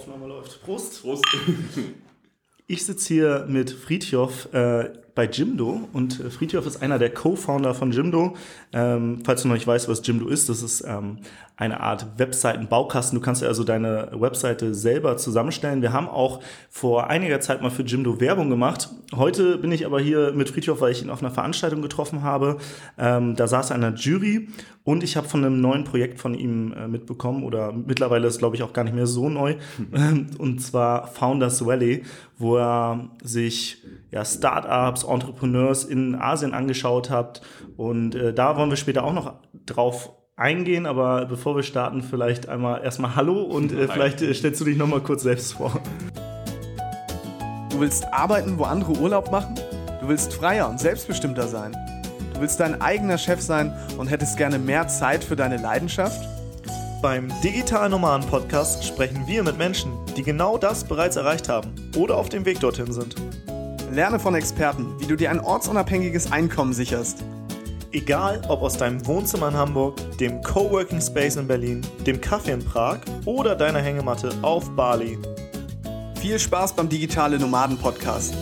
Aufnahme läuft. Prost. Prost. Ich sitze hier mit Friedhoff äh, bei Jimdo und äh, Friedhoff ist einer der Co-Founder von Jimdo. Ähm, falls du noch nicht weißt, was Jimdo ist, das ist ähm, eine Art Webseitenbaukasten. Du kannst ja also deine Webseite selber zusammenstellen. Wir haben auch vor einiger Zeit mal für Jimdo Werbung gemacht. Heute bin ich aber hier mit Friedhoff, weil ich ihn auf einer Veranstaltung getroffen habe. Ähm, da saß er in einer Jury und ich habe von einem neuen Projekt von ihm äh, mitbekommen oder mittlerweile ist glaube ich auch gar nicht mehr so neu. und zwar Founders Valley, wo er sich ja, Startups, Entrepreneurs in Asien angeschaut hat. Und äh, da wollen wir später auch noch drauf eingehen, aber bevor wir starten, vielleicht einmal erstmal Hallo und äh, vielleicht äh, stellst du dich nochmal kurz selbst vor. Du willst arbeiten, wo andere Urlaub machen? Du willst freier und selbstbestimmter sein? Du willst dein eigener Chef sein und hättest gerne mehr Zeit für deine Leidenschaft? Beim Digital Nomaden Podcast sprechen wir mit Menschen, die genau das bereits erreicht haben oder auf dem Weg dorthin sind. Lerne von Experten, wie du dir ein ortsunabhängiges Einkommen sicherst. Egal ob aus deinem Wohnzimmer in Hamburg, dem Coworking Space in Berlin, dem Kaffee in Prag oder deiner Hängematte auf Bali. Viel Spaß beim Digitale Nomaden Podcast,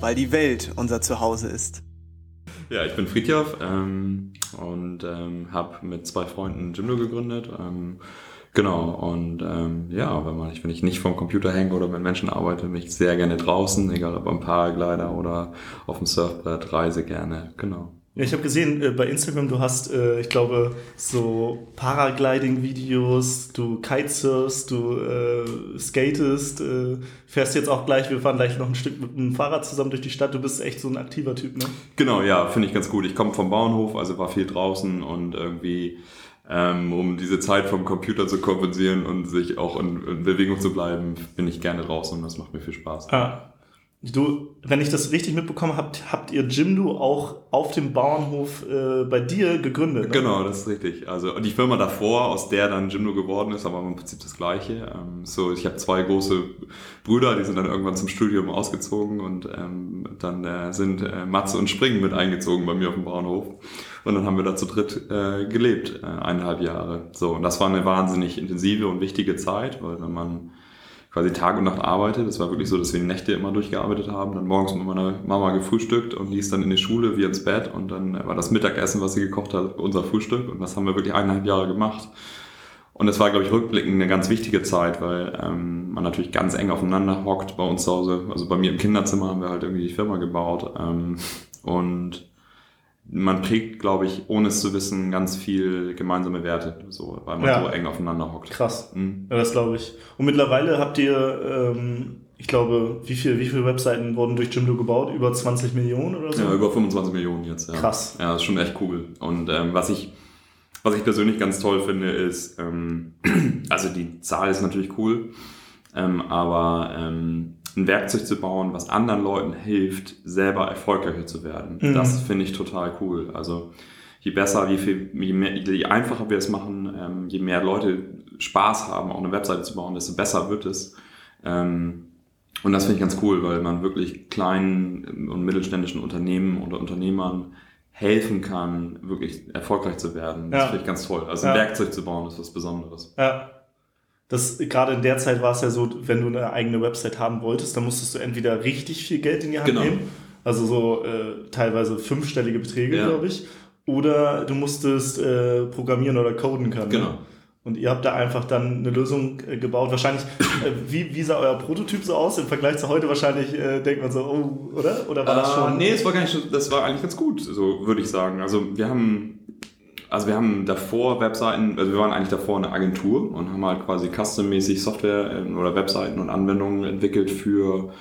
weil die Welt unser Zuhause ist. Ja, ich bin Friedhoff ähm, und ähm, habe mit zwei Freunden Jimdo gegründet. Ähm, genau, und ähm, ja, wenn, man, wenn ich nicht vom Computer hänge oder mit Menschen arbeite, bin ich sehr gerne draußen, egal ob am Paraglider oder auf dem Surfbrett, reise gerne, genau. Ja, ich habe gesehen äh, bei Instagram, du hast, äh, ich glaube, so Paragliding-Videos, du kitesurfst, du äh, skatest, äh, fährst jetzt auch gleich, wir fahren gleich noch ein Stück mit dem Fahrrad zusammen durch die Stadt. Du bist echt so ein aktiver Typ, ne? Genau, ja, finde ich ganz gut. Ich komme vom Bauernhof, also war viel draußen und irgendwie, ähm, um diese Zeit vom Computer zu kompensieren und sich auch in, in Bewegung zu bleiben, bin ich gerne draußen und das macht mir viel Spaß. Ah, Du, wenn ich das richtig mitbekommen habt, habt ihr Jimdo auch auf dem Bauernhof äh, bei dir gegründet. Ne? Genau, das ist richtig. Also die Firma davor, aus der dann Jimdo geworden ist, aber im Prinzip das Gleiche. Ähm, so, ich habe zwei große Brüder, die sind dann irgendwann zum Studium ausgezogen und ähm, dann äh, sind äh, Matze und Springen mit eingezogen bei mir auf dem Bauernhof. Und dann haben wir da zu dritt äh, gelebt, äh, eineinhalb Jahre. So, und das war eine wahnsinnig intensive und wichtige Zeit, weil wenn man quasi Tag und Nacht arbeitet. Es war wirklich so, dass wir Nächte immer durchgearbeitet haben, dann morgens mit meiner Mama gefrühstückt und ist dann in die Schule, wir ins Bett und dann war das Mittagessen, was sie gekocht hat, unser Frühstück und das haben wir wirklich eineinhalb Jahre gemacht. Und es war, glaube ich, rückblickend eine ganz wichtige Zeit, weil ähm, man natürlich ganz eng aufeinander hockt bei uns zu Hause. Also bei mir im Kinderzimmer haben wir halt irgendwie die Firma gebaut. Ähm, und man prägt, glaube ich, ohne es zu wissen, ganz viel gemeinsame Werte, so, weil man ja. so eng aufeinander hockt. Krass. Mhm. Ja, das glaube ich. Und mittlerweile habt ihr, ähm, ich glaube, wie, viel, wie viele Webseiten wurden durch Jimdo gebaut? Über 20 Millionen oder so? Ja, über 25 Millionen jetzt. Ja. Krass. Ja, das ist schon echt cool. Und ähm, was ich was ich persönlich ganz toll finde, ist, ähm, also die Zahl ist natürlich cool, ähm, aber ähm, ein Werkzeug zu bauen, was anderen Leuten hilft, selber erfolgreicher zu werden. Mhm. Das finde ich total cool. Also je besser, je, viel, je, mehr, je einfacher wir es machen, ähm, je mehr Leute Spaß haben, auch eine Webseite zu bauen, desto besser wird es. Ähm, und das finde ich ganz cool, weil man wirklich kleinen und mittelständischen Unternehmen oder Unternehmern helfen kann, wirklich erfolgreich zu werden. Das ja. finde ich ganz toll. Also ein ja. Werkzeug zu bauen ist was Besonderes. Ja das gerade in der Zeit war es ja so, wenn du eine eigene Website haben wolltest, dann musstest du entweder richtig viel Geld in die Hand genau. nehmen, also so äh, teilweise fünfstellige Beträge, ja. glaube ich, oder du musstest äh, programmieren oder coden können. Genau. Und ihr habt da einfach dann eine Lösung äh, gebaut. Wahrscheinlich, äh, wie, wie sah euer Prototyp so aus? Im Vergleich zu heute wahrscheinlich äh, denkt man so, oh, oder? Oder war das schon? Nee, es war gar nicht, das war eigentlich ganz gut, so würde ich sagen. Also wir haben also wir haben davor Webseiten, also wir waren eigentlich davor eine Agentur und haben halt quasi custom-mäßig Software ähm, oder Webseiten und Anwendungen entwickelt für,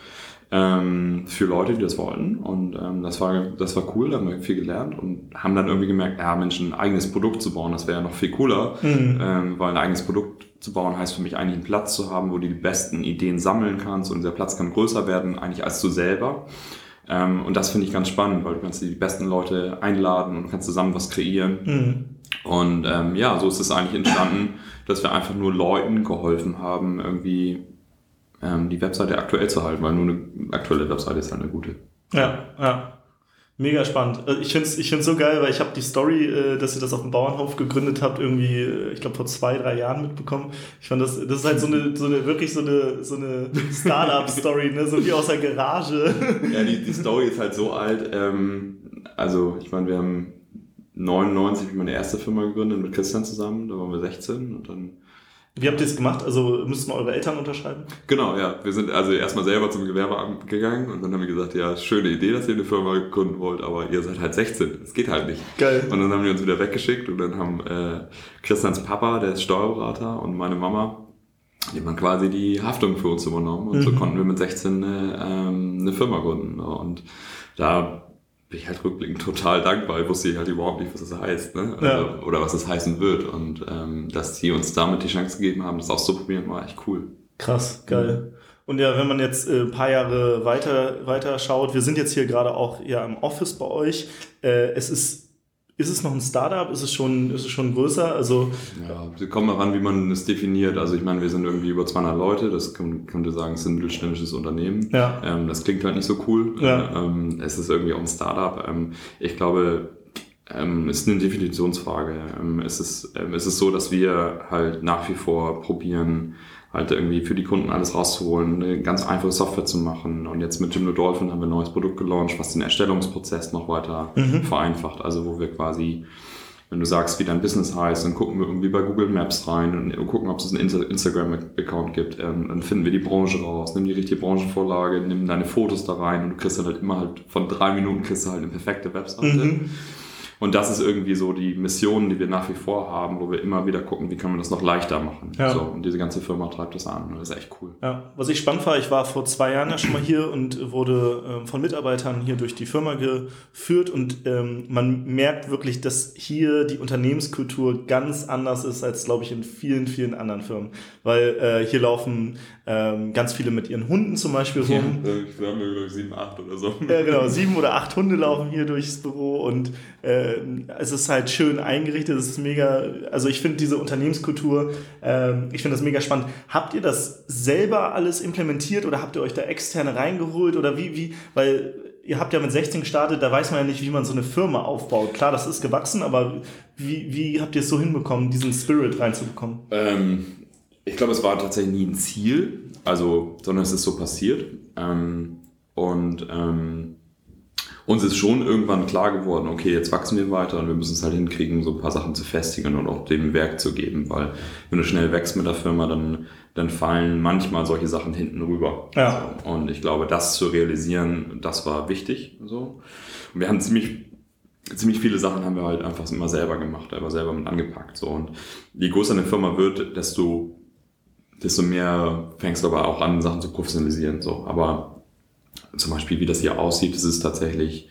ähm, für Leute, die das wollten. Und ähm, das, war, das war cool, da haben wir viel gelernt und haben dann irgendwie gemerkt, ja Mensch, ein eigenes Produkt zu bauen, das wäre ja noch viel cooler, mhm. ähm, weil ein eigenes Produkt zu bauen heißt für mich eigentlich einen Platz zu haben, wo du die besten Ideen sammeln kannst und dieser Platz kann größer werden eigentlich als du selber. Ähm, und das finde ich ganz spannend, weil du kannst die besten Leute einladen und kannst zusammen was kreieren. Mhm. Und ähm, ja, so ist es eigentlich entstanden, dass wir einfach nur Leuten geholfen haben, irgendwie ähm, die Webseite aktuell zu halten, weil nur eine aktuelle Webseite ist halt eine gute. Ja, ja. Mega spannend. Also ich finde es ich find's so geil, weil ich habe die Story, äh, dass ihr das auf dem Bauernhof gegründet habt, irgendwie, äh, ich glaube, vor zwei, drei Jahren mitbekommen. Ich fand das, das ist halt so eine, so eine wirklich so eine, so eine Startup-Story, ne? so wie aus der Garage. Ja, die, die Story ist halt so alt. Ähm, also, ich meine, wir haben 99 meine erste Firma gegründet mit Christian zusammen, da waren wir 16 und dann wie habt ihr es gemacht? Also müssten eure Eltern unterschreiben? Genau, ja. Wir sind also erstmal selber zum Gewerbeamt gegangen und dann haben wir gesagt, ja, schöne Idee, dass ihr eine Firma gründen wollt, aber ihr seid halt 16. Das geht halt nicht. Geil. Und dann haben wir uns wieder weggeschickt und dann haben äh, Christians Papa, der ist Steuerberater, und meine Mama, die haben quasi die Haftung für uns übernommen und mhm. so konnten wir mit 16 eine, ähm, eine Firma gründen. Und da bin ich halt rückblickend total dankbar. Ich wusste halt überhaupt nicht, was das heißt, ne? Also, ja. Oder was das heißen wird. Und ähm, dass die uns damit die Chance gegeben haben, das auszuprobieren, war echt cool. Krass, geil. Und ja, wenn man jetzt äh, ein paar Jahre weiter, weiter schaut, wir sind jetzt hier gerade auch ja im Office bei euch. Äh, es ist ist es noch ein Startup? Ist es schon, ist es schon größer? Also ja, sie kommen ran, wie man es definiert. Also ich meine, wir sind irgendwie über 200 Leute. Das könnte sagen, es ist ein mittelständisches Unternehmen. Ja. Ähm, das klingt halt nicht so cool. Ja. Ähm, es ist irgendwie auch ein Startup. Ähm, ich glaube, ähm, ist eine Definitionsfrage. Ähm, es, ist, ähm, es ist so, dass wir halt nach wie vor probieren, halt irgendwie für die Kunden alles rauszuholen, eine ganz einfache Software zu machen. Und jetzt mit Jimdo Dolphin haben wir ein neues Produkt gelauncht, was den Erstellungsprozess noch weiter mhm. vereinfacht. Also wo wir quasi, wenn du sagst, wie dein Business heißt, dann gucken wir irgendwie bei Google Maps rein und gucken, ob es einen Instagram-Account gibt. Ähm, dann finden wir die Branche raus, nimm die richtige Branchenvorlage, nimm deine Fotos da rein und du kriegst dann halt immer halt von drei Minuten kriegst du halt eine perfekte Webseite. Mhm. Und das ist irgendwie so die Mission, die wir nach wie vor haben, wo wir immer wieder gucken, wie kann man das noch leichter machen. Ja. So, und diese ganze Firma treibt das an. Das ist echt cool. Ja, was ich spannend war, ich war vor zwei Jahren ja schon mal hier und wurde ähm, von Mitarbeitern hier durch die Firma geführt und ähm, man merkt wirklich, dass hier die Unternehmenskultur ganz anders ist als, glaube ich, in vielen, vielen anderen Firmen. Weil äh, hier laufen ähm, ganz viele mit ihren Hunden zum Beispiel rum. Ja, wir haben, glaube ich, sieben, acht oder so. Ja, genau. Sieben oder acht Hunde laufen hier durchs Büro und äh, es ist halt schön eingerichtet. Es ist mega, also ich finde diese Unternehmenskultur, äh, ich finde das mega spannend. Habt ihr das selber alles implementiert oder habt ihr euch da externe reingeholt oder wie, wie, weil ihr habt ja mit 16 gestartet, da weiß man ja nicht, wie man so eine Firma aufbaut. Klar, das ist gewachsen, aber wie, wie habt ihr es so hinbekommen, diesen Spirit reinzubekommen? Ähm, ich glaube, es war tatsächlich nie ein Ziel, also, sondern es ist so passiert. Ähm, und ähm, uns ist schon irgendwann klar geworden, okay, jetzt wachsen wir weiter und wir müssen es halt hinkriegen, so ein paar Sachen zu festigen und auch dem Werk zu geben, weil wenn du schnell wächst mit der Firma, dann, dann fallen manchmal solche Sachen hinten rüber. Ja. So. Und ich glaube, das zu realisieren, das war wichtig. So. Und wir haben ziemlich ziemlich viele Sachen haben wir halt einfach immer selber gemacht, aber selber mit angepackt. So. Und je größer eine Firma wird, desto desto mehr fängst du aber auch an, Sachen zu professionalisieren. So. Aber zum Beispiel, wie das hier aussieht, das ist tatsächlich,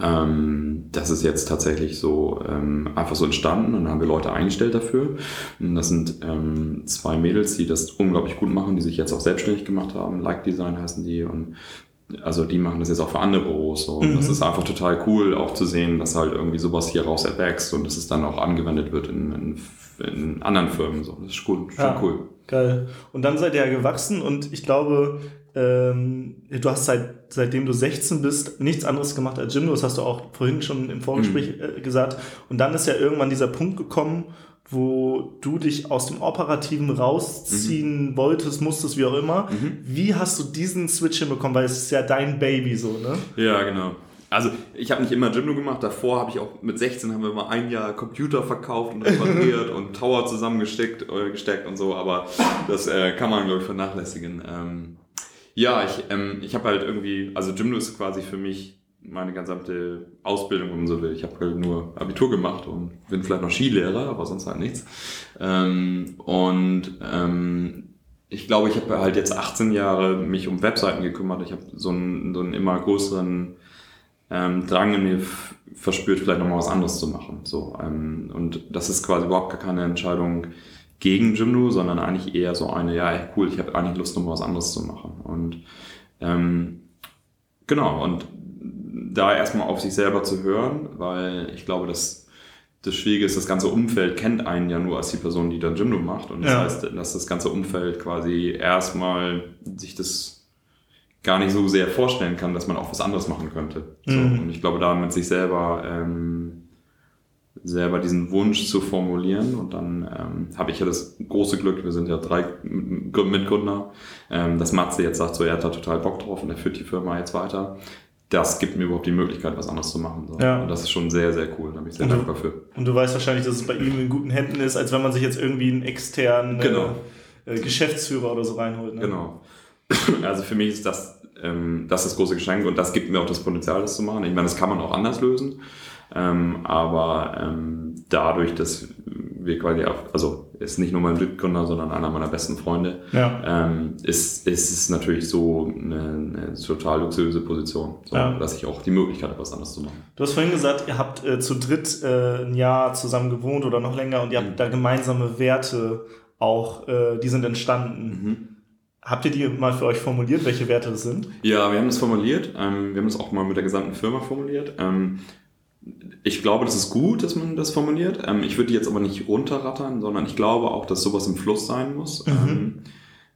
ähm, das ist jetzt tatsächlich so ähm, einfach so entstanden und dann haben wir Leute eingestellt dafür. Und das sind ähm, zwei Mädels, die das unglaublich gut machen, die sich jetzt auch selbstständig gemacht haben. Like Design heißen die und also die machen das jetzt auch für andere Büros. So. Und mhm. das ist einfach total cool, auch zu sehen, dass halt irgendwie sowas hier raus erwächst und dass es dann auch angewendet wird in, in, in anderen Firmen. So. Das ist gut, schon ja. cool. Geil. Und dann seid ihr ja gewachsen und ich glaube, ähm, du hast seit, seitdem du 16 bist nichts anderes gemacht als Gym. Das hast du auch vorhin schon im Vorgespräch mhm. äh, gesagt. Und dann ist ja irgendwann dieser Punkt gekommen, wo du dich aus dem Operativen rausziehen mhm. wolltest, musstest, wie auch immer. Mhm. Wie hast du diesen Switch hinbekommen? Weil es ist ja dein Baby so, ne? Ja, genau. Also ich habe nicht immer Gymno gemacht, davor habe ich auch mit 16 haben wir mal ein Jahr Computer verkauft und repariert und Tower zusammengesteckt äh, gesteckt und so, aber das äh, kann man glaube ich vernachlässigen. Ähm, ja, ich, ähm, ich habe halt irgendwie, also Gymno ist quasi für mich meine gesamte Ausbildung, wenn man so will. Ich habe halt nur Abitur gemacht und bin vielleicht noch Skilehrer, aber sonst halt nichts. Ähm, und ähm, ich glaube, ich habe halt jetzt 18 Jahre mich um Webseiten gekümmert. Ich habe so einen, so einen immer größeren ähm, Drang in mir verspürt, vielleicht nochmal was anderes zu machen. So, ähm, und das ist quasi überhaupt gar keine Entscheidung gegen Jimdo, sondern eigentlich eher so eine, ja, cool, ich habe eigentlich Lust, nochmal was anderes zu machen. Und ähm, genau, und da erstmal auf sich selber zu hören, weil ich glaube, dass das Schwierige ist, das ganze Umfeld kennt einen ja nur als die Person, die dann Jimdo macht. Und das ja. heißt, dass das ganze Umfeld quasi erstmal sich das gar nicht so sehr vorstellen kann, dass man auch was anderes machen könnte. So, Mhm. Und ich glaube, da mit sich selber ähm, selber diesen Wunsch zu formulieren und dann ähm, habe ich ja das große Glück, wir sind ja drei Mitgründer, ähm, dass Matze jetzt sagt, so er hat da total Bock drauf und er führt die Firma jetzt weiter. Das gibt mir überhaupt die Möglichkeit, was anderes zu machen. So. Ja. Und das ist schon sehr, sehr cool. Da bin ich sehr Und du- dankbar für. Und du weißt wahrscheinlich, dass es bei ihm in guten Händen ist, als wenn man sich jetzt irgendwie einen externen Genau. äh, äh, Geschäftsführer oder so reinholt. Ne? Genau. Also für mich ist das, ähm, das das große Geschenk und das gibt mir auch das Potenzial, das zu machen. Ich meine, das kann man auch anders lösen. Ähm, aber ähm, dadurch, dass wir quasi auch, also ist nicht nur mein Mitgründer, sondern einer meiner besten Freunde, Ja. ähm, ist, ist es natürlich so eine, eine total luxuriöse Position, so, Ja. dass ich auch die Möglichkeit habe, was anderes zu machen. Du hast vorhin gesagt, ihr habt äh, zu dritt äh, ein Jahr zusammen gewohnt oder noch länger und ihr habt Mhm. da gemeinsame Werte auch, äh, die sind entstanden. Mhm. Habt ihr die mal für euch formuliert, welche Werte das sind? Ja, wir haben das formuliert. Ähm, wir haben das auch mal mit der gesamten Firma formuliert. Ähm, ich glaube, das ist gut, dass man das formuliert. Ähm, ich würde die jetzt aber nicht runterrattern, sondern ich glaube auch, dass sowas im Fluss sein muss. Mhm.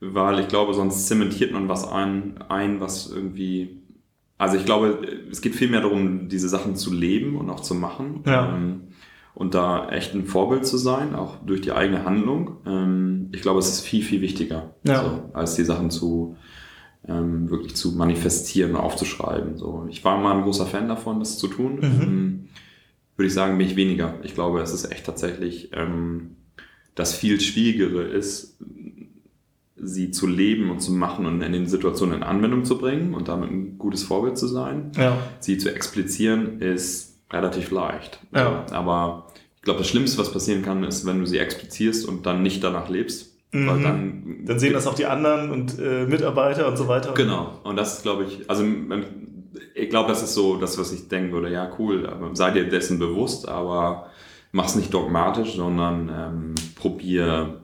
Weil ich glaube, sonst zementiert man was ein, ein, was irgendwie. Also ich glaube, es geht viel mehr darum, diese Sachen zu leben und auch zu machen. Ja. Ähm, und da echt ein Vorbild zu sein, auch durch die eigene Handlung. Ähm, ich glaube, es ist viel, viel wichtiger, Ja. so, als die Sachen zu ähm, wirklich zu manifestieren und aufzuschreiben. So. Ich war mal ein großer Fan davon, das zu tun. Mhm. Ähm, würde ich sagen, bin ich weniger. Ich glaube, es ist echt tatsächlich ähm, das viel Schwierigere ist, sie zu leben und zu machen und in den Situationen in Anwendung zu bringen und damit ein gutes Vorbild zu sein. Ja. Sie zu explizieren ist relativ leicht. Ja. Aber ich glaube, das Schlimmste, was passieren kann, ist, wenn du sie explizierst und dann nicht danach lebst. Weil Mhm. dann, Dann sehen das auch die anderen und äh, Mitarbeiter und so weiter. Genau. Und das ist, glaube ich, also ähm, ich glaube, das ist so das, was ich denken würde. Ja, cool, aber sei dir dessen bewusst, aber mach's nicht dogmatisch, sondern ähm, probier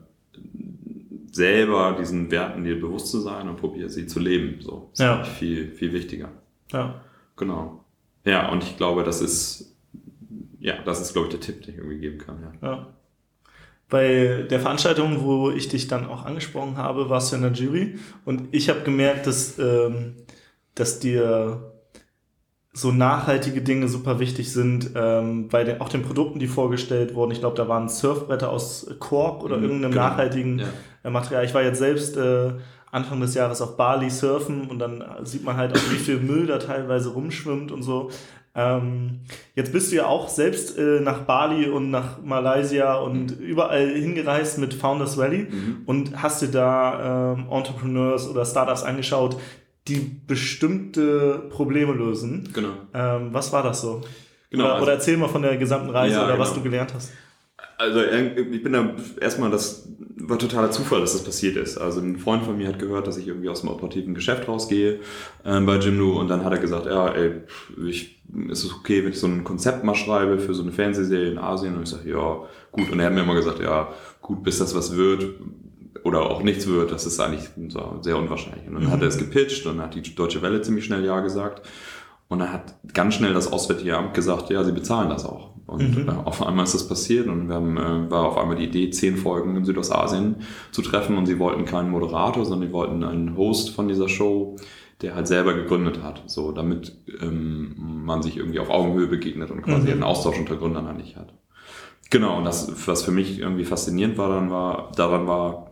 selber diesen Werten dir bewusst zu sein und probier sie zu leben. So, das ist Ja. ich, viel, viel wichtiger. Ja. Genau. Ja, und ich glaube, das ist, ja, das ist, glaube ich, der Tipp, den ich irgendwie geben kann. Ja. Ja. Bei der Veranstaltung, wo ich dich dann auch angesprochen habe, warst du in der Jury und ich habe gemerkt, dass, ähm, dass dir so nachhaltige Dinge super wichtig sind, ähm, bei den, auch den Produkten, die vorgestellt wurden. Ich glaube, da waren Surfbretter aus Kork oder Mhm, irgendeinem genau. nachhaltigen Ja. äh, Material. Ich war jetzt selbst äh, Anfang des Jahres auf Bali surfen und dann sieht man halt auch, wie viel Müll da teilweise rumschwimmt und so. Ähm, jetzt bist du ja auch selbst äh, nach Bali und nach Malaysia und überall hingereist mit Founders Rally Mhm. und hast dir da ähm, Entrepreneurs oder Startups angeschaut, die bestimmte Probleme lösen. Genau. Ähm, was war das so? Genau, oder, also- oder erzähl mal von der gesamten Reise Ja, oder was genau. du gelernt hast. Also äh, ich bin da erstmal, das war totaler Zufall, dass das passiert ist. Also ein Freund von mir hat gehört, dass ich irgendwie aus dem operativen Geschäft rausgehe ähm, bei Jimdo und dann hat er gesagt, ja, ey, ich, ist es okay, wenn ich so ein Konzept mal schreibe für so eine Fernsehserie in Asien? Und ich sage, ja, gut. Und er hat mir immer gesagt, ja, gut, bis das was wird oder auch nichts wird, das ist eigentlich so sehr unwahrscheinlich. Und dann hat er es gepitcht und dann hat die Deutsche Welle ziemlich schnell Ja gesagt. Und dann hat ganz schnell das Auswärtige Amt gesagt, ja, sie bezahlen das auch. Und Mhm. äh, auf einmal ist das passiert und wir haben, äh, war auf einmal die Idee, zehn Folgen in Südostasien zu treffen und sie wollten keinen Moderator, sondern die wollten einen Host von dieser Show, der halt selber gegründet hat, so damit ähm, man sich irgendwie auf Augenhöhe begegnet und quasi Mhm. einen Austausch unter Gründern eigentlich hat. Genau, und das, was für mich irgendwie faszinierend war, dann war, daran war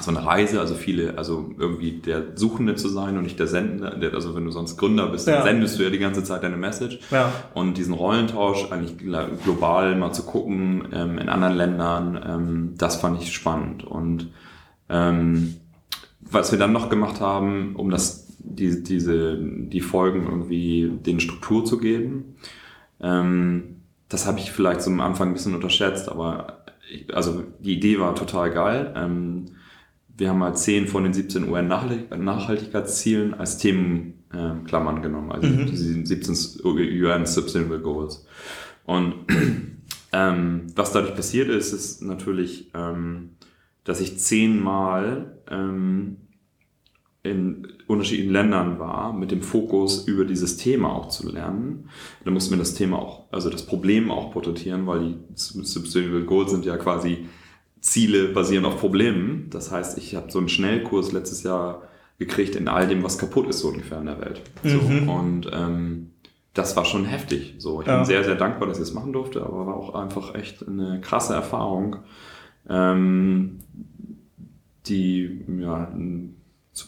so eine Reise, also viele, also irgendwie der Suchende zu sein und nicht der Sendende, also wenn du sonst Gründer bist, dann Ja. sendest du ja die ganze Zeit deine Message. Ja. Und diesen Rollentausch eigentlich gl- global mal zu gucken, ähm, in anderen Ländern, ähm, das fand ich spannend. Und ähm, was wir dann noch gemacht haben, um das, die, diese, die Folgen irgendwie den Struktur zu geben, ähm, das habe ich vielleicht am Anfang ein bisschen unterschätzt, aber ich, also die Idee war total geil. Ähm, wir haben halt 10 von den 17 UN-Nachhaltigkeitszielen als Themenklammern äh, Klammern genommen, also Mhm. die 17 UN Sustainable Goals. Und ähm, was dadurch passiert ist, ist natürlich, ähm, dass ich zehnmal ähm, in unterschiedlichen Ländern war, mit dem Fokus über dieses Thema auch zu lernen. Da mussten wir das Thema auch, also das Problem auch porträtieren, weil die Sustainable Goals sind ja quasi Ziele basieren auf Problemen. Das heißt, ich habe so einen Schnellkurs letztes Jahr gekriegt in all dem, was kaputt ist, so ungefähr in der Welt. So, Mhm. und ähm, das war schon heftig. So, ich Ja. bin sehr, sehr dankbar, dass ich das machen durfte, aber war auch einfach echt eine krasse Erfahrung, ähm, die ja,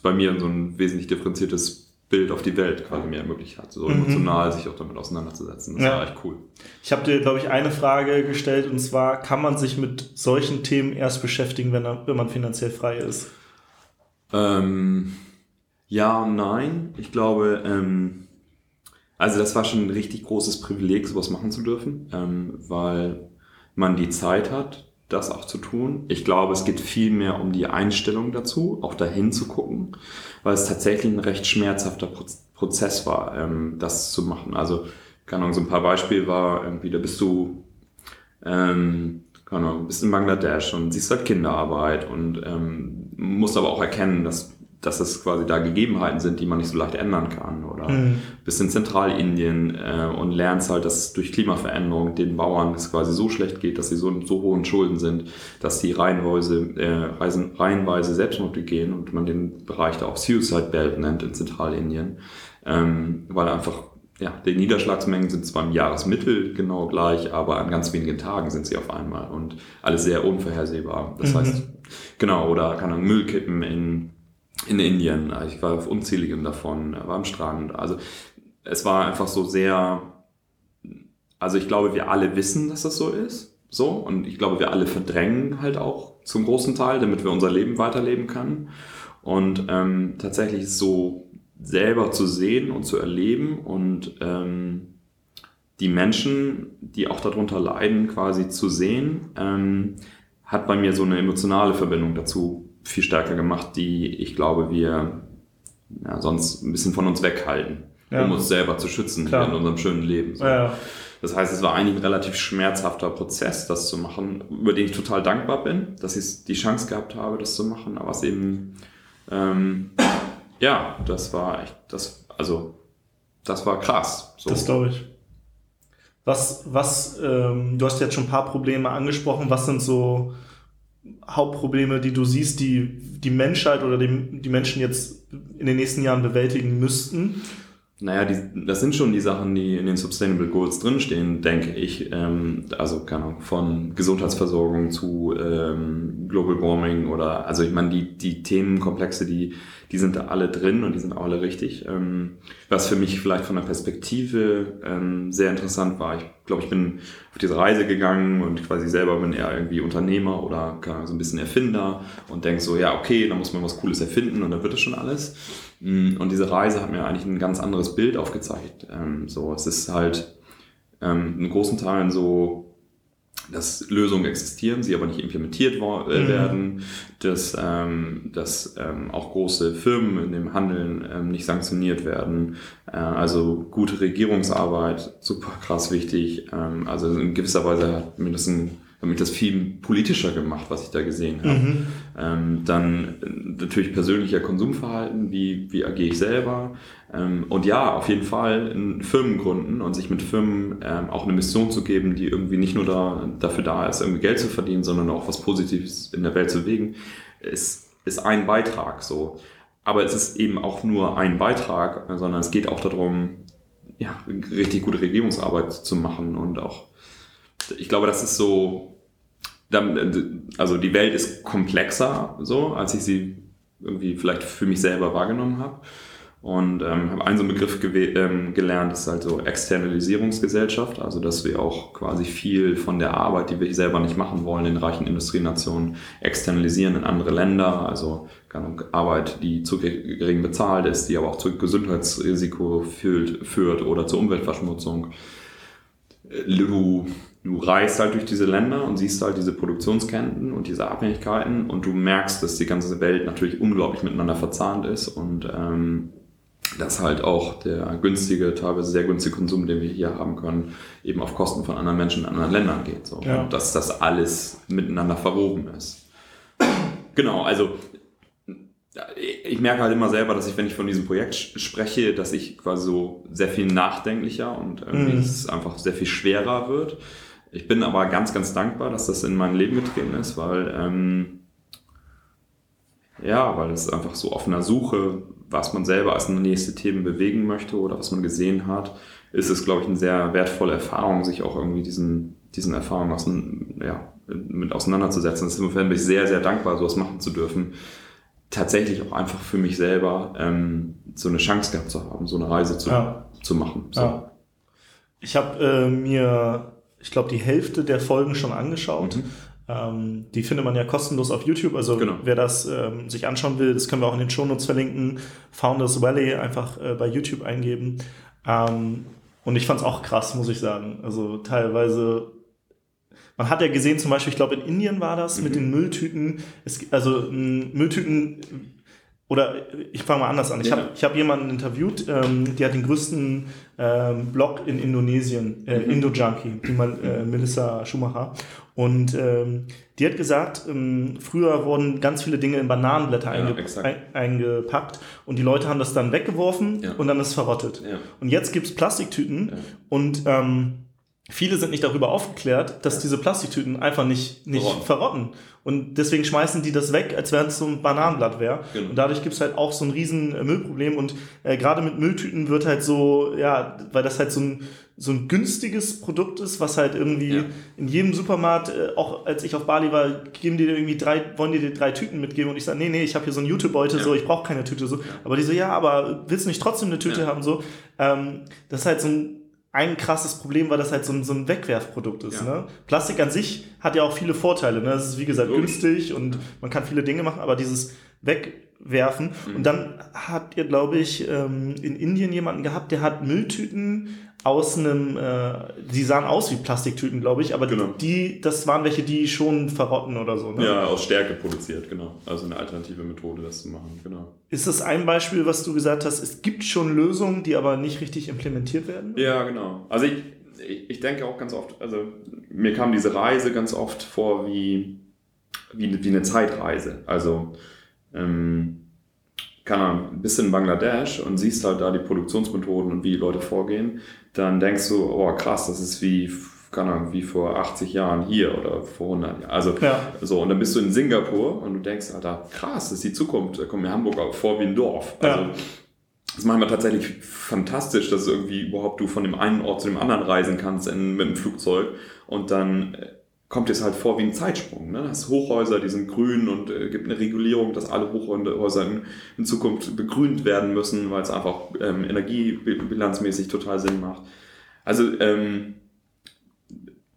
bei mir so ein wesentlich differenziertes Bild auf die Welt quasi mir ermöglicht hat, so Mhm. emotional sich auch damit auseinanderzusetzen. Das Ja. war echt cool. Ich habe dir, glaube ich, eine Frage gestellt und zwar, kann man sich mit solchen Themen erst beschäftigen, wenn, er, wenn man finanziell frei ist? Ähm, ja und nein. Ich glaube, ähm, also das war schon ein richtig großes Privileg, sowas machen zu dürfen, ähm, weil man die Zeit hat, das auch zu tun. Ich glaube, es geht viel mehr um die Einstellung dazu, auch dahin zu gucken, weil es tatsächlich ein recht schmerzhafter Proz- Prozess war, ähm, das zu machen. Also, keine Ahnung, so ein paar Beispiele war irgendwie, da bist du ähm, keine Ahnung, bist in Bangladesch und siehst halt Kinderarbeit und ähm, musst aber auch erkennen, dass, dass es quasi da Gegebenheiten sind, die man nicht so leicht ändern kann. Oder Mhm. bist in Zentralindien äh, und lernst halt, dass durch Klimaveränderung den Bauern es quasi so schlecht geht, dass sie so in so hohen Schulden sind, dass sie reihenweise, äh, reisen, reihenweise Selbstmord begehen und man den Bereich da auch Suicide Belt nennt in Zentralindien, ähm, weil einfach ja, die Niederschlagsmengen sind zwar im Jahresmittel genau gleich, aber an ganz wenigen Tagen sind sie auf einmal und alles sehr unvorhersehbar. Das Mhm. heißt, genau, oder kann man Müllkippen in, in Indien. Also ich war auf unzähligen davon, war am Strand. Also es war einfach so sehr, also ich glaube, wir alle wissen, dass das so ist. So, und ich glaube, wir alle verdrängen halt auch zum großen Teil, damit wir unser Leben weiterleben können. Und ähm, tatsächlich so selber zu sehen und zu erleben und ähm, die Menschen, die auch darunter leiden, quasi zu sehen, ähm, hat bei mir so eine emotionale Verbindung dazu viel stärker gemacht, die ich glaube, wir ja, sonst ein bisschen von uns weghalten, Ja. um uns selber zu schützen Klar. in unserem schönen Leben. So. Ja, Das heißt, es war eigentlich ein relativ schmerzhafter Prozess, das zu machen, über den ich total dankbar bin, dass ich die Chance gehabt habe, das zu machen. Aber es eben, ähm, ja, das war echt, das, also, das war krass. So. das glaube ich. Was, was, ähm, du hast jetzt schon ein paar Probleme angesprochen. Was sind so Hauptprobleme, die du siehst, die die Menschheit oder die, die Menschen jetzt in den nächsten Jahren bewältigen müssten? Naja, die, das sind schon die Sachen, die in den Sustainable Goals drinstehen, denke ich. Ähm, also, keine Ahnung, von Gesundheitsversorgung zu ähm, Global Warming oder, also ich meine, die, die Themenkomplexe, die, die sind da alle drin und die sind auch alle richtig. Ähm, was für mich vielleicht von der Perspektive ähm, sehr interessant war, ich glaube, ich bin auf diese Reise gegangen und quasi selber bin eher irgendwie Unternehmer oder so ein bisschen Erfinder und denk so, ja, okay, da muss man was Cooles erfinden und dann wird es schon alles. Mm, Und diese Reise hat mir eigentlich ein ganz anderes Bild aufgezeigt. Ähm, so, es ist halt ähm, in großen Teilen so, dass Lösungen existieren, sie aber nicht implementiert äh, Mhm. werden, dass, ähm, dass ähm, auch große Firmen in dem Handeln ähm, nicht sanktioniert werden. Äh, also gute Regierungsarbeit, super krass wichtig. Ähm, also in gewisser Weise hat mir das ein mich das viel politischer gemacht, was ich da gesehen habe. Mhm. Ähm, dann äh, natürlich persönlicher Konsumverhalten, wie, wie agiere ich selber. Ähm, und ja, auf jeden Fall in Firmen gründen und sich mit Firmen ähm, auch eine Mission zu geben, die irgendwie nicht nur da, dafür da ist, irgendwie Geld zu verdienen, sondern auch was Positives in der Welt zu bewegen, ist, ist ein Beitrag so. Aber es ist eben auch nur ein Beitrag, sondern es geht auch darum, ja, richtig gute Regierungsarbeit zu machen und auch, ich glaube, das ist so, also die Welt ist komplexer, so, als ich sie irgendwie vielleicht für mich selber wahrgenommen habe. Und ähm, habe einen so einen Begriff ähm, gelernt, ist halt so Externalisierungsgesellschaft, also dass wir auch quasi viel von der Arbeit, die wir selber nicht machen wollen, in reichen Industrienationen externalisieren in andere Länder, also Arbeit, die zu ge- gering bezahlt ist, die aber auch zu Gesundheitsrisiko führt, führt oder zur Umweltverschmutzung. Du, du reist halt durch diese Länder und siehst halt diese Produktionsketten und diese Abhängigkeiten und du merkst, dass die ganze Welt natürlich unglaublich miteinander verzahnt ist und ähm, dass halt auch der günstige, teilweise sehr günstige Konsum, den wir hier haben können, eben auf Kosten von anderen Menschen in anderen Ländern geht. So. Ja. Und dass das alles miteinander verwoben ist. Genau, also ich merke halt immer selber, dass ich, wenn ich von diesem Projekt spreche, dass ich quasi so sehr viel nachdenklicher und irgendwie Mhm. es einfach sehr viel schwerer wird. Ich bin aber ganz, ganz dankbar, dass das in mein Leben getreten ist, weil ähm, Ja, weil es einfach so auf einer Suche, was man selber als nächste Themen bewegen möchte oder was man gesehen hat, ist es, glaube ich, eine sehr wertvolle Erfahrung, sich auch irgendwie diesen, diesen Erfahrungen aus, ja, mit auseinanderzusetzen. Insofern bin ich sehr, sehr dankbar, sowas machen zu dürfen. Tatsächlich auch einfach für mich selber ähm, so eine Chance gehabt zu haben, so eine Reise zu, Ja. zu machen. So. Ja. Ich habe äh, mir, ich glaube, die Hälfte der Folgen schon angeschaut. Ähm, die findet man ja kostenlos auf YouTube. Also Genau. wer das ähm, sich anschauen will, das können wir auch in den Shownotes verlinken. Founders Valley einfach äh, bei YouTube eingeben. Ähm, und ich fand es auch krass, muss ich sagen. Also teilweise. Man hat ja gesehen, zum Beispiel, ich glaube, in Indien war das mit den Mülltüten. Es, also Mülltüten oder ich fange mal anders an. Ich Ja. habe ich hab jemanden interviewt, ähm, die hat den größten ähm, Blog in Indonesien, äh, Mhm. Indo-Junkie, die man, äh, Melissa Schumacher. Und ähm, die hat gesagt, ähm, früher wurden ganz viele Dinge in Bananenblätter Ja, einge ein, eingepackt und die Leute haben das dann weggeworfen Ja. und dann ist es verrottet. Und jetzt gibt es Plastiktüten und ähm, viele sind nicht darüber aufgeklärt, dass diese Plastiktüten einfach nicht, nicht Verrotten. verrotten. Und deswegen schmeißen die das weg, als wenn es so ein Bananenblatt wäre. Genau. Und dadurch gibt es halt auch so ein riesen äh, Müllproblem. Und äh, gerade mit Mülltüten wird halt so, ja, weil das halt so ein, so ein günstiges Produkt ist, was halt irgendwie Ja. in jedem Supermarkt, äh, auch als ich auf Bali war, geben die dir irgendwie drei, wollen die dir drei Tüten mitgeben und ich sage, nee, nee, ich habe hier so einen YouTube-Beutel, Ja. so, ich brauche keine Tüte, so. Aber die so, ja, aber willst du nicht trotzdem eine Tüte haben, so. Ähm, das ist halt so ein, ein krasses Problem, weil das halt so ein, so ein Wegwerfprodukt ist. Ja. Ne? Plastik an sich hat ja auch viele Vorteile. Ne? Es ist, wie gesagt, Logisch. günstig und man kann viele Dinge machen, aber dieses Wegwerfen. Mhm. Und dann habt ihr, glaube ich, ähm, in Indien jemanden gehabt, der hat Mülltüten aus einem, äh, die sahen aus wie Plastiktüten, glaube ich, aber Genau. die, das waren welche, die schon verrotten oder so. Ne? Ja, aus Stärke produziert, genau. Also eine alternative Methode, das zu machen, genau. Ist das ein Beispiel, was du gesagt hast, es gibt schon Lösungen, die aber nicht richtig implementiert werden? Ja, genau. Also ich, ich, ich denke auch ganz oft, also mir kam diese Reise ganz oft vor wie, wie, wie eine Zeitreise. Also, ähm, keine Ahnung, bist in Bangladesch und siehst halt da die Produktionsmethoden und wie die Leute vorgehen, dann denkst du, oh krass, das ist wie, keine Ahnung, wie vor 80 Jahren hier oder vor 100 Jahren. Also, Ja. so, und dann bist du in Singapur und du denkst, Alter, krass, das ist die Zukunft, da kommt mir Hamburg vor wie ein Dorf. Also, Ja. das ist manchmal tatsächlich fantastisch, dass irgendwie überhaupt du von dem einen Ort zu dem anderen reisen kannst in, mit dem Flugzeug und dann äh, kommt es halt vor wie ein Zeitsprung. Ne? Du hast Hochhäuser, die sind grün und äh, gibt eine Regulierung, dass alle Hochhäuser in, in Zukunft begrünt werden müssen, weil es einfach ähm, energiebilanzmäßig total Sinn macht. Also ähm,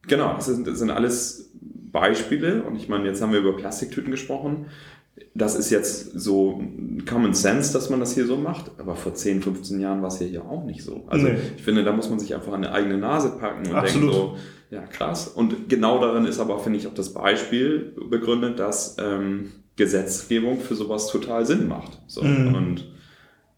genau, das sind, das sind alles Beispiele und ich meine, jetzt haben wir über Plastiktüten gesprochen. Das ist jetzt so Common Sense, dass man das hier so macht, aber vor 10, 15 Jahren war es ja hier auch nicht so. Also Nee. ich finde, da muss man sich einfach an die eigene Nase packen und Absolut. denken so, ja krass. Und genau darin ist aber, finde ich, auch das Beispiel begründet, dass ähm, Gesetzgebung für sowas total Sinn macht. So. Mhm. Und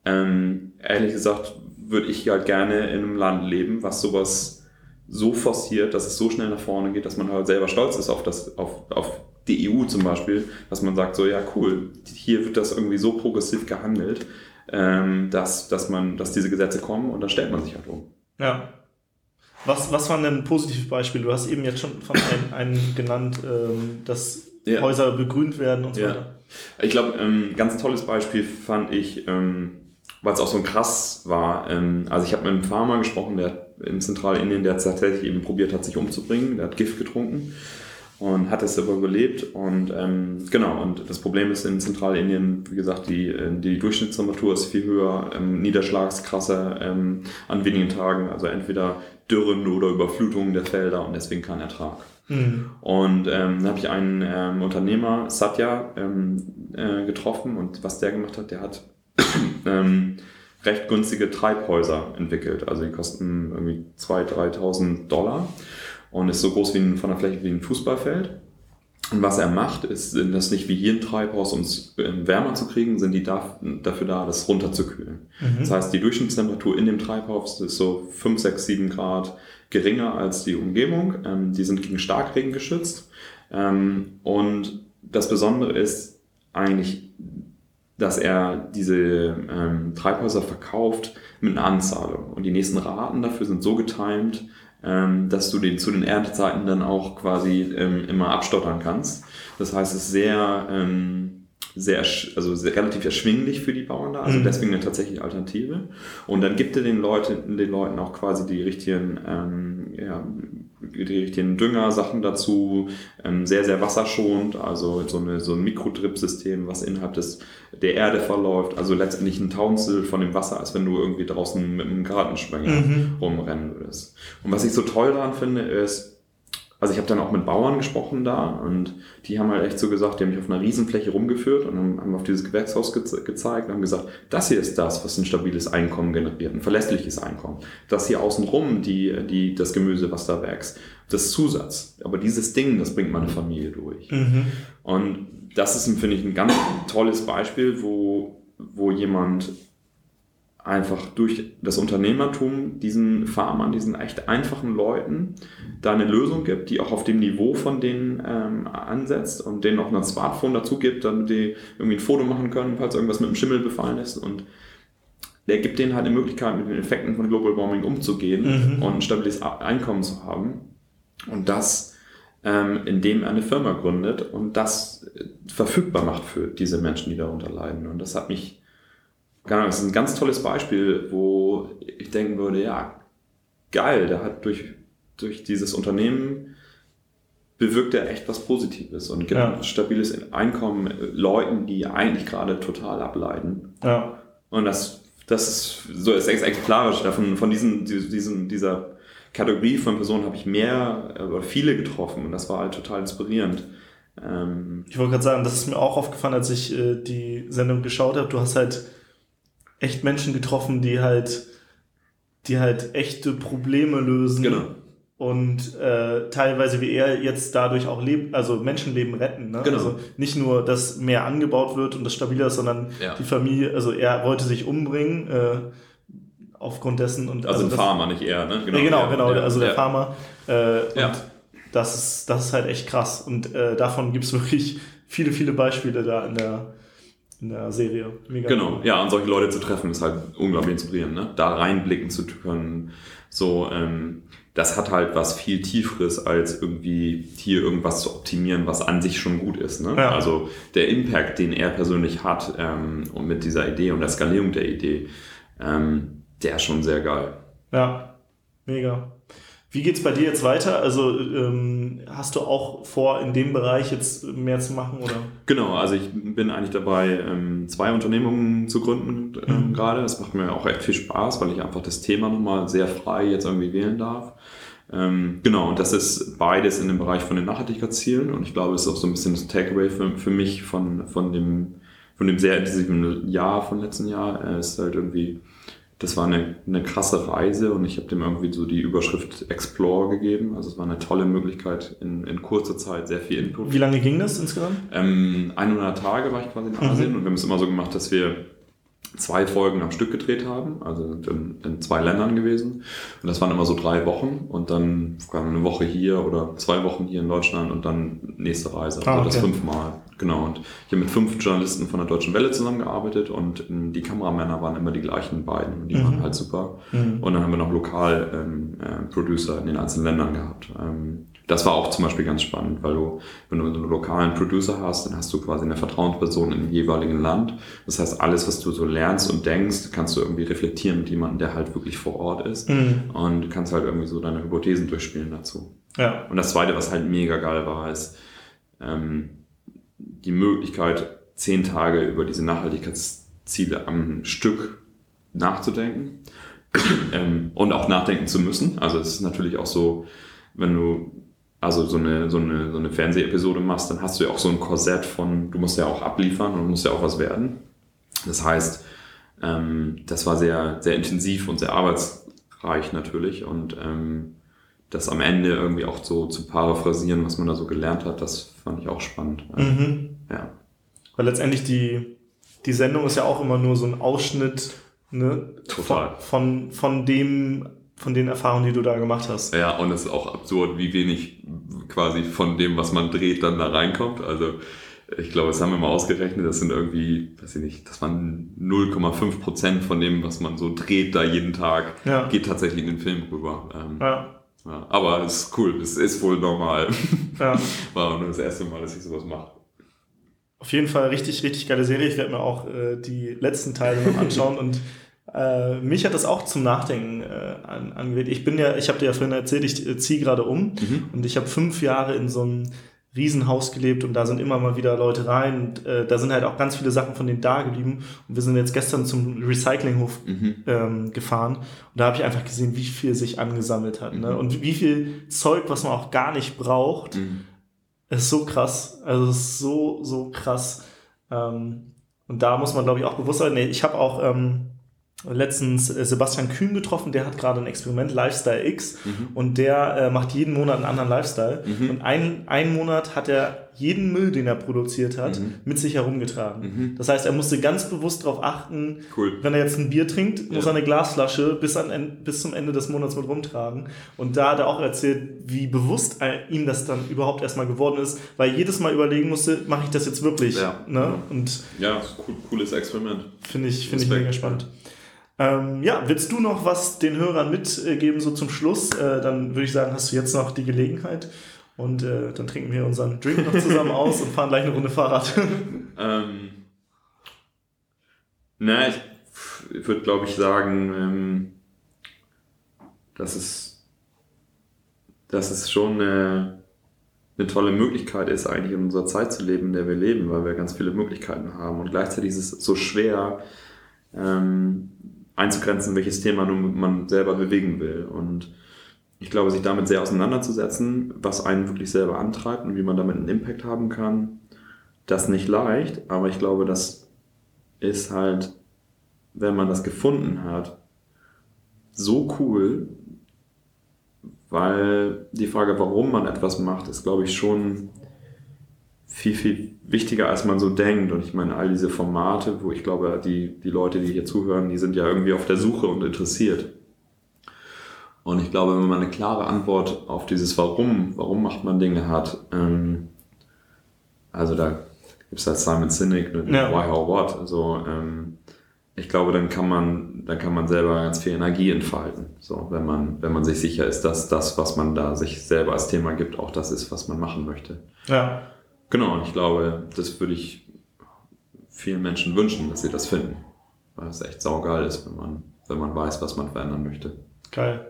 ähm, ehrlich gesagt würde ich halt gerne in einem Land leben, was sowas so forciert, dass es so schnell nach vorne geht, dass man halt selber stolz ist auf das, auf, auf die EU zum Beispiel, dass man sagt so, ja cool, hier wird das irgendwie so progressiv gehandelt, ähm, dass, dass man, dass diese Gesetze kommen und dann stellt man sich halt um. Ja. Was, was waren denn positive Beispiele? Du hast eben jetzt schon von einem, einen genannt, ähm, dass Ja. Häuser begrünt werden und so Ja. weiter. Ich glaube, ähm, ganz tolles Beispiel fand ich, ähm, weil es auch so krass war. Ähm, also ich habe mit einem Farmer gesprochen, der in Zentralindien, der tatsächlich eben probiert hat, sich umzubringen. Der hat Gift getrunken und hat es aber überlebt. Und ähm, genau, und das Problem ist in Zentralindien, wie gesagt, die, äh, die Durchschnittstemperatur ist viel höher, ähm, Niederschlagskrasse ähm, an wenigen Tagen, also entweder Dürren oder Überflutungen der Felder und deswegen kein Ertrag. Mhm. Und ähm, dann habe ich einen ähm, Unternehmer, Satya, ähm, äh, getroffen und was der gemacht hat, der hat ähm, recht günstige Treibhäuser entwickelt. Also die kosten irgendwie 2.000, 3.000 Dollar und ist so groß wie ein, von der Fläche wie ein Fußballfeld. Und was er macht, ist, sind das nicht wie hier ein Treibhaus, um es ähm, wärmer zu kriegen, sind die da, dafür da, das runterzukühlen. Das heißt, die Durchschnittstemperatur in dem Treibhaus ist so 5, 6, 7 Grad geringer als die Umgebung. Ähm, die sind gegen Starkregen geschützt. Ähm, und das Besondere ist eigentlich, dass er diese Treibhäuser verkauft mit einer Anzahlung. Und die nächsten Raten dafür sind so getimt, ähm, dass du den zu den Erntezeiten dann auch quasi ähm, immer abstottern kannst. Das heißt, es ist sehr, ähm, sehr, also sehr, relativ erschwinglich für die Bauern da, also Mhm. deswegen eine tatsächliche Alternative. Und dann gibt er den Leuten, den Leuten auch quasi die richtigen, ähm, ja, die richtigen Düngersachen dazu, ähm, sehr, sehr wasserschonend, also so, eine, so ein Mikrodrip-System, was innerhalb des, der Erde verläuft, also letztendlich ein Tausendstel von dem Wasser, als wenn du irgendwie draußen mit einem Gartenschwenger Mhm. rumrennen würdest. Und was ich so toll daran finde, ist, also ich habe dann auch mit Bauern gesprochen da und die haben halt echt so gesagt, die haben mich auf einer Riesenfläche rumgeführt und haben haben auf dieses Gewächshaus ge gezeigt und haben gesagt, das hier ist das, was ein stabiles Einkommen generiert, ein verlässliches Einkommen. Das hier außenrum, die, die, das Gemüse, was da wächst, das Zusatz. Aber dieses Ding, das bringt meine Familie durch. Mhm. Und das ist, finde ich, ein ganz tolles Beispiel, wo, wo jemand einfach durch das Unternehmertum diesen Farmern, diesen echt einfachen Leuten da eine Lösung gibt, die auch auf dem Niveau von denen ähm, ansetzt und denen auch ein Smartphone dazu gibt, damit die irgendwie ein Foto machen können, falls irgendwas mit dem Schimmel befallen ist und der gibt denen halt eine Möglichkeit, mit den Effekten von Global Warming umzugehen Mhm. und ein stabiles Einkommen zu haben. Und das, ähm, indem er eine Firma gründet und das äh, verfügbar macht für diese Menschen, die darunter leiden. Und das hat mich, keine Ahnung, das ist ein ganz tolles Beispiel, wo ich denken würde, ja, geil, der hat durch, durch dieses Unternehmen bewirkt er echt was Positives und gibt Ja. stabiles Einkommen Leuten, die eigentlich gerade total ableiden. Ja. Und das, das ist so ist ex- exemplarisch davon, von diesen, diesen, dieser Kategorie von Personen habe ich mehr äh, oder viele getroffen und das war halt total inspirierend. Ähm, Ich wollte gerade sagen, das ist mir auch aufgefallen, als ich äh, die Sendung geschaut habe. Du hast halt echt Menschen getroffen, die halt, die halt echte Probleme lösen. Genau. Und äh, teilweise wie er jetzt dadurch auch Leb also Menschenleben retten. Ne? Genau. Also nicht nur, dass mehr angebaut wird und das stabiler ist, sondern Ja. die Familie, also er wollte sich umbringen äh, aufgrund dessen und also, ein das, Farmer, nicht er, ne? Genau, genau, ja, genau ja, also der ja. Farmer. Äh, Ja. Und das ist, das ist halt echt krass. Und äh, davon gibt es wirklich viele, viele Beispiele da in der, in der Serie. Mega Genau, cool. ja, und solche Leute zu treffen, ist halt unglaublich inspirierend, ne? Da reinblicken zu können. So, ähm, das hat halt was viel Tieferes, als irgendwie hier irgendwas zu optimieren, was an sich schon gut ist. Ne? Ja. Also der Impact, den er persönlich hat ähm, und mit dieser Idee und der Skalierung der Idee, ähm, der ist schon sehr geil. Ja, mega. Wie geht's bei dir jetzt weiter? Also ähm, hast du auch vor, in dem Bereich jetzt mehr zu machen oder? Genau, also ich bin eigentlich dabei, ähm, zwei Unternehmungen zu gründen ähm, Mhm. gerade. Das macht mir auch echt viel Spaß, weil ich einfach das Thema nochmal sehr frei jetzt irgendwie wählen darf. Ähm, genau, und das ist beides in dem Bereich von den Nachhaltigkeitszielen und ich glaube, das ist auch so ein bisschen das Takeaway für, für mich von, von, dem, von dem sehr intensiven Jahr von letzten Jahr. Äh, ist halt irgendwie, das war eine, eine krasse Reise und ich habe dem irgendwie so die Überschrift Explore gegeben. Also es war eine tolle Möglichkeit, in, in kurzer Zeit sehr viel Input Wie lange ging das insgesamt? ähm, 100 Tage war ich quasi in Mhm. Asien und wir haben es immer so gemacht, dass wir zwei Folgen am Stück gedreht haben, also in, in zwei Ländern gewesen. Und das waren immer so drei Wochen und dann eine Woche hier oder zwei Wochen hier in Deutschland und dann nächste Reise. Also Ah, das okay. fünfmal. Genau. Und ich habe mit fünf Journalisten von der Deutschen Welle zusammengearbeitet und die Kameramänner waren immer die gleichen beiden und die Mhm. waren halt super. Mhm. Und dann haben wir noch lokal ähm, äh, Producer in den einzelnen Ländern gehabt. Ähm, das war auch zum Beispiel ganz spannend, weil du, wenn du einen lokalen Producer hast, dann hast du quasi eine Vertrauensperson im jeweiligen Land. Das heißt, alles, was du so lernst und denkst, kannst du irgendwie reflektieren mit jemandem, der halt wirklich vor Ort ist. Mhm. Und kannst halt irgendwie so deine Hypothesen durchspielen dazu. Ja. Und das Zweite, was halt mega geil war, ist ähm, die Möglichkeit, zehn Tage über diese Nachhaltigkeitsziele am Stück nachzudenken ähm, und auch nachdenken zu müssen. Also es ist natürlich auch so, wenn du also so eine, so eine, so eine Fernsehepisode machst, dann hast du ja auch so ein Korsett von, du musst ja auch abliefern und musst ja auch was werden. Das heißt, ähm, das war sehr, sehr intensiv und sehr arbeitsreich natürlich und ähm, das am Ende irgendwie auch so zu paraphrasieren, was man da so gelernt hat, das fand ich auch spannend. Mhm. Ja. Weil letztendlich die, die Sendung ist ja auch immer nur so ein Ausschnitt ne, Total. Von, von, von dem, von den Erfahrungen, die du da gemacht hast. Ja, und es ist auch absurd, wie wenig quasi von dem, was man dreht, dann da reinkommt. Also ich glaube, das haben wir mal ausgerechnet, das sind irgendwie, weiß ich nicht, das waren 0,5 Prozent von dem, was man so dreht da jeden Tag, Ja. geht tatsächlich in den Film rüber. Ähm, Ja. ja, aber es ist cool, es ist wohl normal. Ja. War nur das erste Mal, dass ich sowas mache. Auf jeden Fall richtig, richtig geile Serie. Ich werde mir auch äh, die letzten Teile noch anschauen und äh, mich hat das auch zum Nachdenken äh, an, angewählt. Ich bin ja, ich habe dir ja vorhin erzählt, ich äh, ziehe gerade um Mhm. und ich habe fünf Jahre in so einem Riesenhaus gelebt und da sind immer mal wieder Leute rein und äh, da sind halt auch ganz viele Sachen von denen da geblieben und wir sind jetzt gestern zum Recyclinghof Mhm. ähm, gefahren und da habe ich einfach gesehen, wie viel sich angesammelt hat ne? und wie viel Zeug, was man auch gar nicht braucht, Mhm. es ist so krass. Also es ist so, so krass. Ähm, und da muss man, glaube ich, auch bewusst sein. Nee, ich habe auch ähm, letztens äh, Sebastian Kühn getroffen, der hat gerade ein Experiment, Lifestyle X, und der äh, macht jeden Monat einen anderen Lifestyle. Und ein, einen Monat hat er jeden Müll, den er produziert hat, mit sich herumgetragen. Das heißt, er musste ganz bewusst darauf achten, Cool. wenn er jetzt ein Bier trinkt, muss Ja. er eine Glasflasche bis, an, bis zum Ende des Monats mit rumtragen. Und da hat er auch erzählt, wie bewusst äh, ihm das dann überhaupt erstmal geworden ist, weil jedes Mal überlegen musste, mache ich das jetzt wirklich? Ja. Ne? Und Ja, cool, cooles Experiment. finde ich, finde ich mega spannend. Ähm, ja, willst du noch was den Hörern mitgeben, so zum Schluss? Äh, dann würde ich sagen, hast du jetzt noch die Gelegenheit. Und äh, dann trinken wir unseren Drink noch zusammen aus und fahren gleich eine Runde Fahrrad. Ähm, na, ich, würde, glaube ich, sagen, ähm, dass es, dass es schon eine, eine tolle Möglichkeit ist, eigentlich in unserer Zeit zu leben, in der wir leben, weil wir ganz viele Möglichkeiten haben. Und gleichzeitig ist es so schwer, ähm, einzugrenzen, welches Thema nun man selber bewegen will. Und ich glaube, sich damit sehr auseinanderzusetzen, was einen wirklich selber antreibt und wie man damit einen Impact haben kann, das nicht leicht, aber ich glaube, das ist halt, wenn man das gefunden hat, so cool, weil die Frage, warum man etwas macht, ist, glaube ich, schon viel, viel wichtiger, als man so denkt. Und ich meine, all diese Formate, wo ich glaube, die, die Leute, die hier zuhören, die sind ja irgendwie auf der Suche und interessiert. Und ich glaube, wenn man eine klare Antwort auf dieses Warum, warum macht man Dinge hat, ähm, also da gibt es halt Simon Sinek, ne, Ja. Why, How, What. Also ähm, ich glaube, dann kann man, dann kann man selber ganz viel Energie entfalten. So, wenn man, wenn man sich sicher ist, dass das, was man da sich selber als Thema gibt, auch das ist, was man machen möchte. ja, Genau, und ich glaube, das würde ich vielen Menschen wünschen, dass sie das finden. Weil es echt saugeil ist, wenn man, wenn man weiß, was man verändern möchte. geil.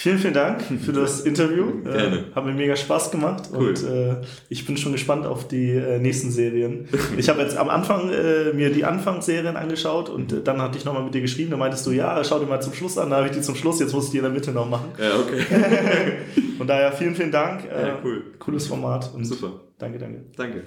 Vielen, vielen Dank für das Interview. Gerne. Äh, hat mir mega Spaß gemacht Cool. und äh, ich bin schon gespannt auf die äh, nächsten Serien. Ich habe jetzt am Anfang äh, mir die Anfangsserien angeschaut und äh, dann hatte ich nochmal mit dir geschrieben. Da meintest du, ja, schau dir mal zum Schluss an. Da habe ich die zum Schluss, jetzt muss ich die in der Mitte noch machen. Ja, okay. Von daher vielen, vielen Dank. Äh, Ja, cool. Cooles Format und Super. danke, danke. Danke.